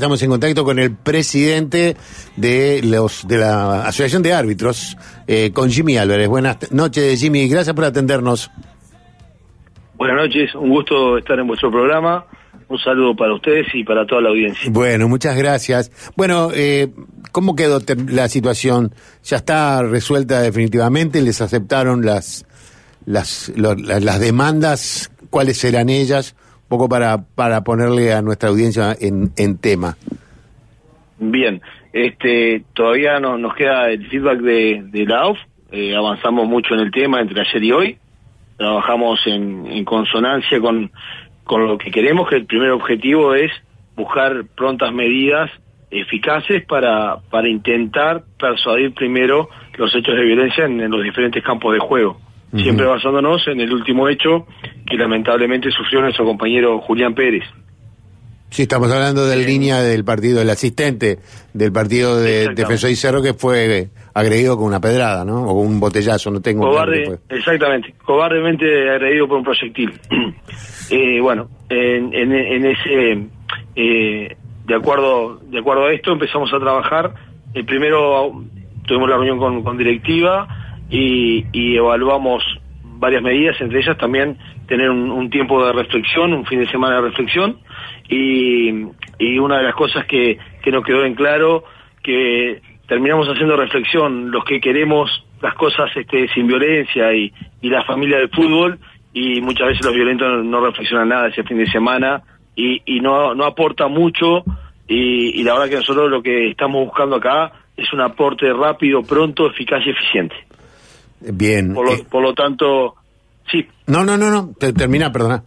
Estamos en contacto con el presidente de los de la Asociación de Árbitros, eh, con Jimmy Álvarez. Buenas noches, Jimmy. Gracias por atendernos. Buenas noches, un gusto estar en vuestro programa. Un saludo para ustedes y para toda la audiencia. Bueno, muchas gracias. Bueno, eh, ¿cómo quedó la situación? ¿Ya está resuelta definitivamente? ¿Les aceptaron las, las, las demandas? ¿Cuáles serán ellas? Poco para, para ponerle a nuestra audiencia en, en tema. Bien, este, todavía no, nos queda el feedback de, de la AUF, eh, avanzamos mucho en el tema entre ayer y hoy, trabajamos en, en consonancia con, con lo que queremos, que el primer objetivo es buscar prontas medidas eficaces para, para intentar persuadir primero los hechos de violencia en los diferentes campos de juego siempre basándonos en el último hecho que lamentablemente sufrió nuestro compañero Julián Pérez. Sí, estamos hablando de la línea del partido, del asistente del partido de Defensor y Cerro que fue agredido con una pedrada, ¿no? O un botellazo, no tengo... Cobarde, exactamente, cobardemente agredido por un proyectil. eh, bueno, en, en, ese... Eh, de acuerdo de acuerdo a esto empezamos a trabajar. El primero tuvimos la reunión con, con directiva, y, evaluamos varias medidas, entre ellas también tener un, tiempo de reflexión, un fin de semana de reflexión, y, y una de las cosas que, que nos quedó en claro, que terminamos haciendo reflexión, los que queremos las cosas este, sin violencia y, y la familia del fútbol, y muchas veces los violentos no reflexionan nada ese fin de semana y, y no, no aporta mucho, y, y la verdad que nosotros lo que estamos buscando acá es un aporte rápido, pronto, eficaz y eficiente. Bien. Por lo, eh, por lo tanto, sí. No, no, no, no, termina, perdona.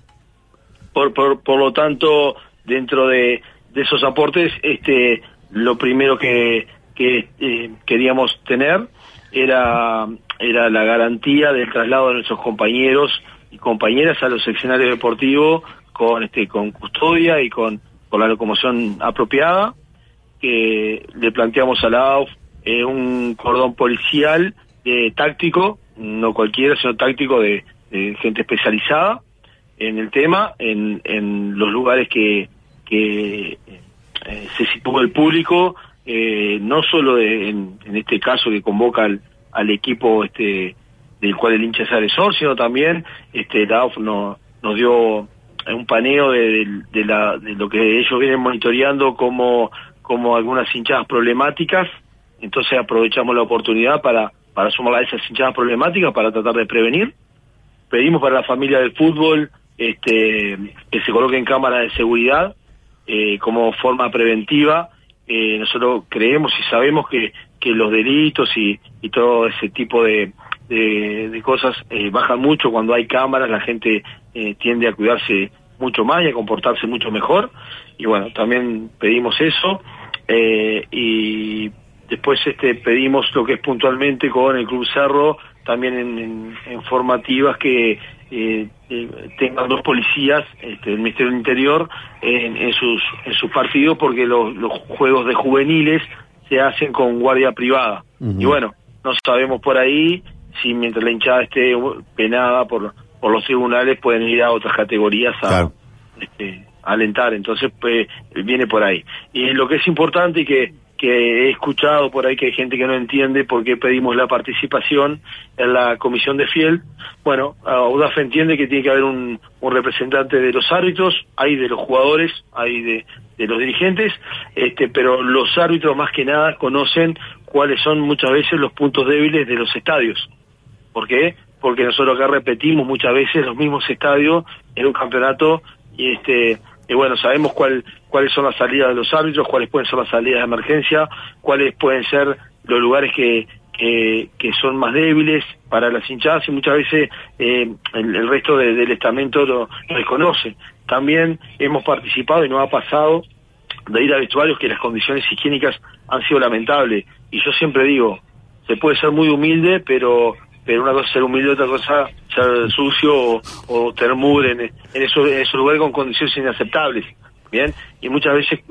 Por, por, por lo tanto, dentro de, de esos aportes, este, lo primero que, que eh, queríamos tener era, era la garantía del traslado de nuestros compañeros y compañeras a los seccionarios deportivos con, este, con custodia y con, con la locomoción apropiada, que le planteamos a la AUF eh, un cordón policial eh, táctico, no cualquiera, sino táctico de, gente especializada en el tema, en, en los lugares que, que eh, se sitúa el público, eh, no solo en, este caso que convoca al, al, equipo este del cual el hincha es agresor, sino también este la AUF nos dio un paneo de, de, la, de lo que ellos vienen monitoreando como, como algunas hinchadas problemáticas, entonces aprovechamos la oportunidad para para sumar a esas hinchadas problemáticas para tratar de prevenir. Pedimos para la familia del fútbol este, que se coloquen cámaras de seguridad eh, como forma preventiva. Eh, nosotros creemos y sabemos que, que los delitos y, y todo ese tipo de, de, cosas eh, bajan mucho cuando hay cámaras, la gente eh, tiende a cuidarse mucho más y a comportarse mucho mejor. Y bueno, también pedimos eso. Eh, y Después este, pedimos lo que es puntualmente con el Club Cerro, también en, formativas que eh, eh, tengan dos policías este, del Ministerio del Interior en, sus, en sus partidos, porque los, juegos de juveniles se hacen con guardia privada. Y bueno, no sabemos por ahí si mientras la hinchada esté penada por, por los tribunales pueden ir a otras categorías a este, alentar. Entonces, pues, viene por ahí. Y lo que es importante y que que he escuchado por ahí que hay gente que no entiende por qué pedimos la participación en la comisión de fiel. Bueno, UDAF entiende que tiene que haber un, representante de los árbitros, hay de los jugadores, hay de, los dirigentes, este, pero los árbitros más que nada conocen cuáles son muchas veces los puntos débiles de los estadios. ¿Por qué? Porque nosotros acá repetimos muchas veces los mismos estadios en un campeonato y este y bueno, sabemos cuál, cuáles son las salidas de los árbitros, cuáles pueden ser las salidas de emergencia, cuáles pueden ser los lugares que, que, son más débiles para las hinchadas y muchas veces eh, el, resto del estamento lo, desconoce. También hemos participado y nos ha pasado de ir a vestuarios que las condiciones higiénicas han sido lamentables. Y yo siempre digo, se puede ser muy humilde, pero pero una cosa es ser humilde, otra cosa ser sucio o, tener mugre en, en, eso, en esos lugares con condiciones inaceptables. Bien, y muchas veces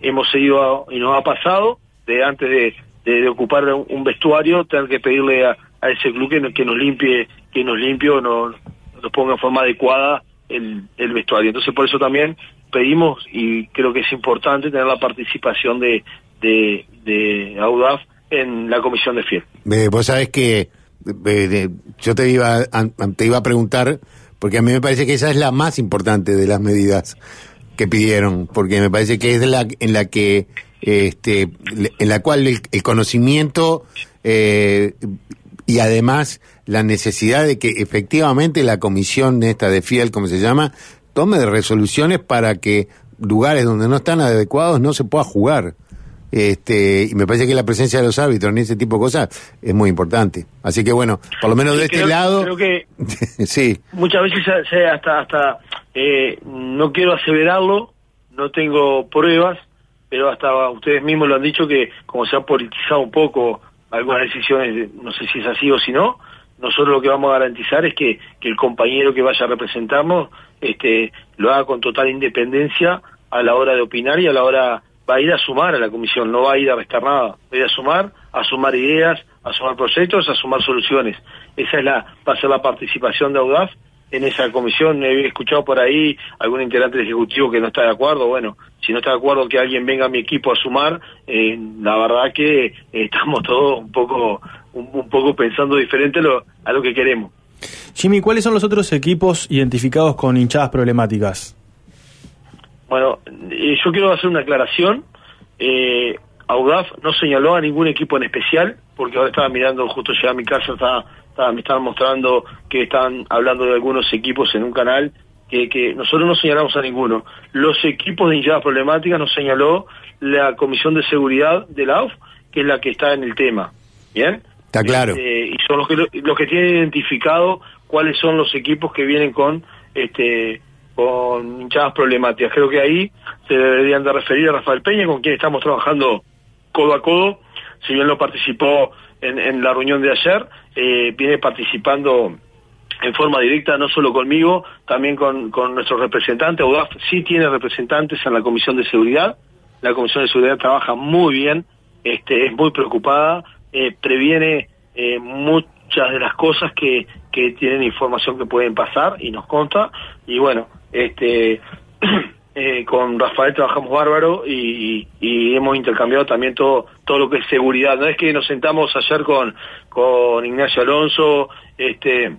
hemos seguido y nos ha pasado de antes de, de, ocupar un, vestuario tener que pedirle a, ese club que, que, nos limpie, que nos limpie o nos, nos ponga en forma adecuada el, el vestuario. Entonces por eso también pedimos y creo que es importante tener la participación de, de, de AUDAF en la comisión de FIEL. vos sabés que yo te iba, te iba a preguntar, porque a mí me parece que esa es la más importante de las medidas que pidieron, porque me parece que es la en la que este en la cual el, conocimiento eh, y además la necesidad de que efectivamente la comisión esta de FIEL, como se llama, tome resoluciones para que lugares donde no están adecuados no se pueda jugar. Este, y me parece que la presencia de los árbitros en ese tipo de cosas es muy importante. Así que bueno, por lo menos de este lado. Creo que sí. muchas veces hasta, hasta eh, no quiero aseverarlo, no tengo pruebas, pero hasta ustedes mismos lo han dicho que como se ha politizado un poco algunas decisiones, no sé si es así o si no, nosotros lo que vamos a garantizar es que, que el compañero que vaya a representarnos este, lo haga con total independencia a la hora de opinar y a la hora va a ir a sumar a la comisión, no va a ir a restar nada, va a ir a sumar, a sumar ideas, a sumar proyectos, a sumar soluciones. Esa es la, va a ser la participación de Audaz en esa comisión. He escuchado por ahí algún integrante del Ejecutivo que no está de acuerdo. Bueno, si no está de acuerdo que alguien venga a mi equipo a sumar, eh, la verdad que eh, estamos todos un poco, un, poco pensando diferente a lo que queremos. Jimmy, ¿cuáles son los otros equipos identificados con hinchadas problemáticas? Bueno, eh, yo quiero hacer una aclaración. Eh, Audaf no señaló a ningún equipo en especial, porque ahora estaba mirando, justo llegué a mi casa, estaba, me estaban mostrando que están hablando de algunos equipos en un canal, que, que nosotros no señalamos a ninguno. Los equipos de hinchadas problemáticas nos señaló la Comisión de Seguridad de la AUF, que es la que está en el tema. ¿Bien? Está claro. Este, y son los que, los que tienen identificado cuáles son los equipos que vienen con este con hinchadas problemáticas. Creo que ahí se deberían de referir a Rafael Peña, con quien estamos trabajando codo a codo, si bien lo participó en, la reunión de ayer, eh, viene participando en forma directa, no solo conmigo, también con, con nuestros representantes. UDAF sí tiene representantes en la Comisión de Seguridad. La Comisión de Seguridad trabaja muy bien, este, es muy preocupada, eh, previene eh, muchas de las cosas que, que tienen información que pueden pasar y nos conta. Y bueno, este eh, con Rafael trabajamos bárbaro y, hemos intercambiado también todo todo lo que es seguridad. No es que nos sentamos ayer con con Ignacio Alonso este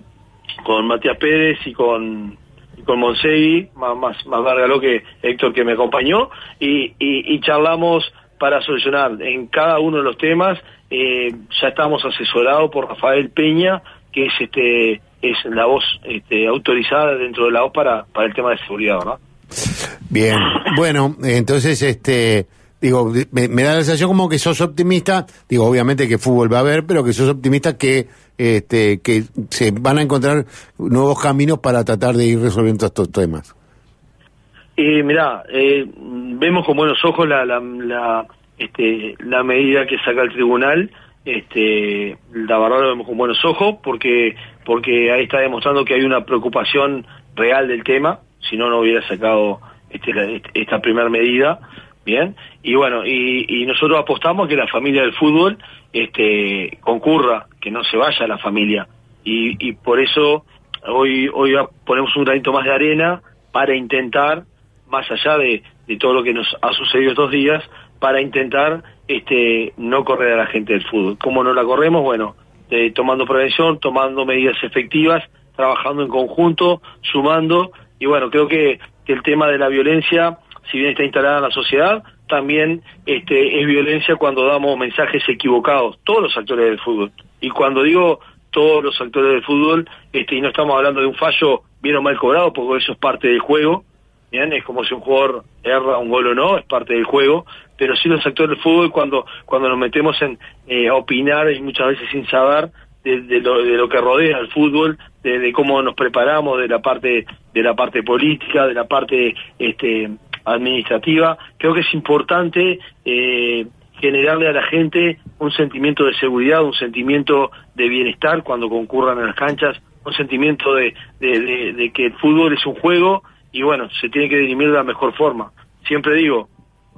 con Matías Pérez y con con Monsegui más más más lo que Héctor que me acompañó y, y, charlamos para solucionar en cada uno de los temas. Eh, ya estamos asesorados por Rafael Peña que es este es la voz este, autorizada dentro de la voz para, para el tema de seguridad, ¿verdad? Bien, bueno, entonces, este, digo, me, da la sensación como que sos optimista, digo, obviamente que fútbol va a haber, pero que sos optimista que, este, que se van a encontrar nuevos caminos para tratar de ir resolviendo estos temas. Eh, mirá, eh, vemos con buenos ojos la, la, la, este, la medida que saca el tribunal, este, la verdad lo vemos con buenos ojos porque porque ahí está demostrando que hay una preocupación real del tema, si no, no hubiera sacado este, esta primera medida, bien, y bueno, y, nosotros apostamos que la familia del fútbol este, concurra, que no se vaya la familia, y, y por eso hoy, hoy ponemos un granito más de arena para intentar, más allá de, de todo lo que nos ha sucedido estos días, para intentar este, no correr a la gente del fútbol. ¿Cómo no la corremos? Bueno, este, tomando prevención, tomando medidas efectivas, trabajando en conjunto, sumando, y bueno, creo que, el tema de la violencia, si bien está instalada en la sociedad, también este, es violencia cuando damos mensajes equivocados, todos los actores del fútbol. Y cuando digo todos los actores del fútbol, este, y no estamos hablando de un fallo bien o mal cobrado, porque eso es parte del juego, bien, es como si un jugador erra un gol o no, es parte del juego, pero sí los actores del fútbol cuando cuando nos metemos en eh, opinar y muchas veces sin saber de, lo, que rodea el fútbol, de, cómo nos preparamos, de la parte de la parte política, de la parte este, administrativa, creo que es importante eh, generarle a la gente un sentimiento de seguridad, un sentimiento de bienestar cuando concurran a las canchas, un sentimiento de, de que el fútbol es un juego y bueno, se tiene que dirimir de la mejor forma. Siempre digo,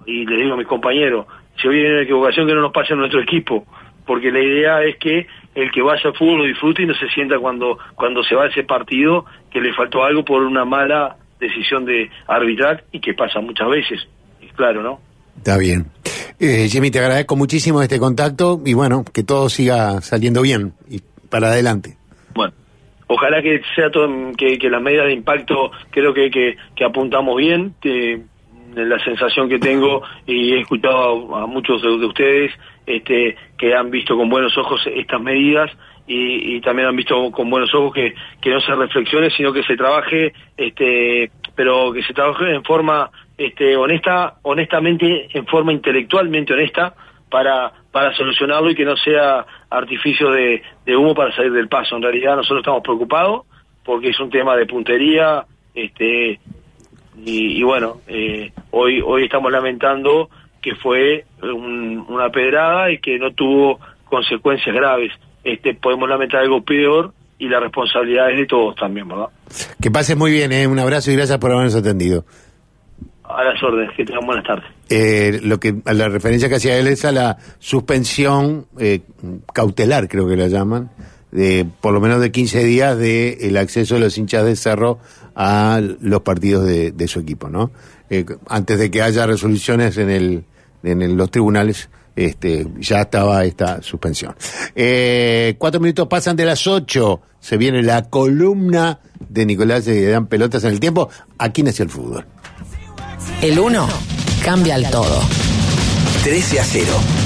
y le digo a mis compañeros, si hoy hay una equivocación que no nos pase a nuestro equipo, porque la idea es que el que vaya al fútbol lo disfrute y no se sienta cuando, cuando se va a ese partido que le faltó algo por una mala decisión de arbitrar y que pasa muchas veces, es claro, ¿no? Está bien. Eh, Jimmy, te agradezco muchísimo este contacto y bueno, que todo siga saliendo bien y para adelante. Bueno, ojalá que sea todo, que, que las medidas de impacto creo que, que, que apuntamos bien. Que, la sensación que tengo y he escuchado a, muchos de, ustedes este, que han visto con buenos ojos estas medidas y, también han visto con buenos ojos que, que no se reflexione sino que se trabaje este pero que se trabaje en forma este honesta honestamente en forma intelectualmente honesta para para solucionarlo y que no sea artificio de, de humo para salir del paso. En realidad nosotros estamos preocupados porque es un tema de puntería este y, y bueno, eh, hoy, hoy estamos lamentando que fue una pedrada y que no tuvo consecuencias graves. Este, podemos lamentar algo peor y la responsabilidad es de todos también, ¿verdad? Que pases muy bien, ¿eh? un abrazo y gracias por habernos atendido. A las órdenes, que tengan buenas tardes. Eh, lo que, a la referencia que hacía él es a la suspensión eh, cautelar, creo que la llaman, de por lo menos de 15 días de el acceso de los hinchas de Cerro a los partidos de, su equipo, ¿no? Eh, antes de que haya resoluciones en el en los tribunales, este, ya estaba esta suspensión. Eh, cuatro minutos pasan de las ocho. Se viene la columna de Nicolás y dan pelotas en el tiempo. Aquí nació el fútbol. El uno cambia el todo. 13 a 0.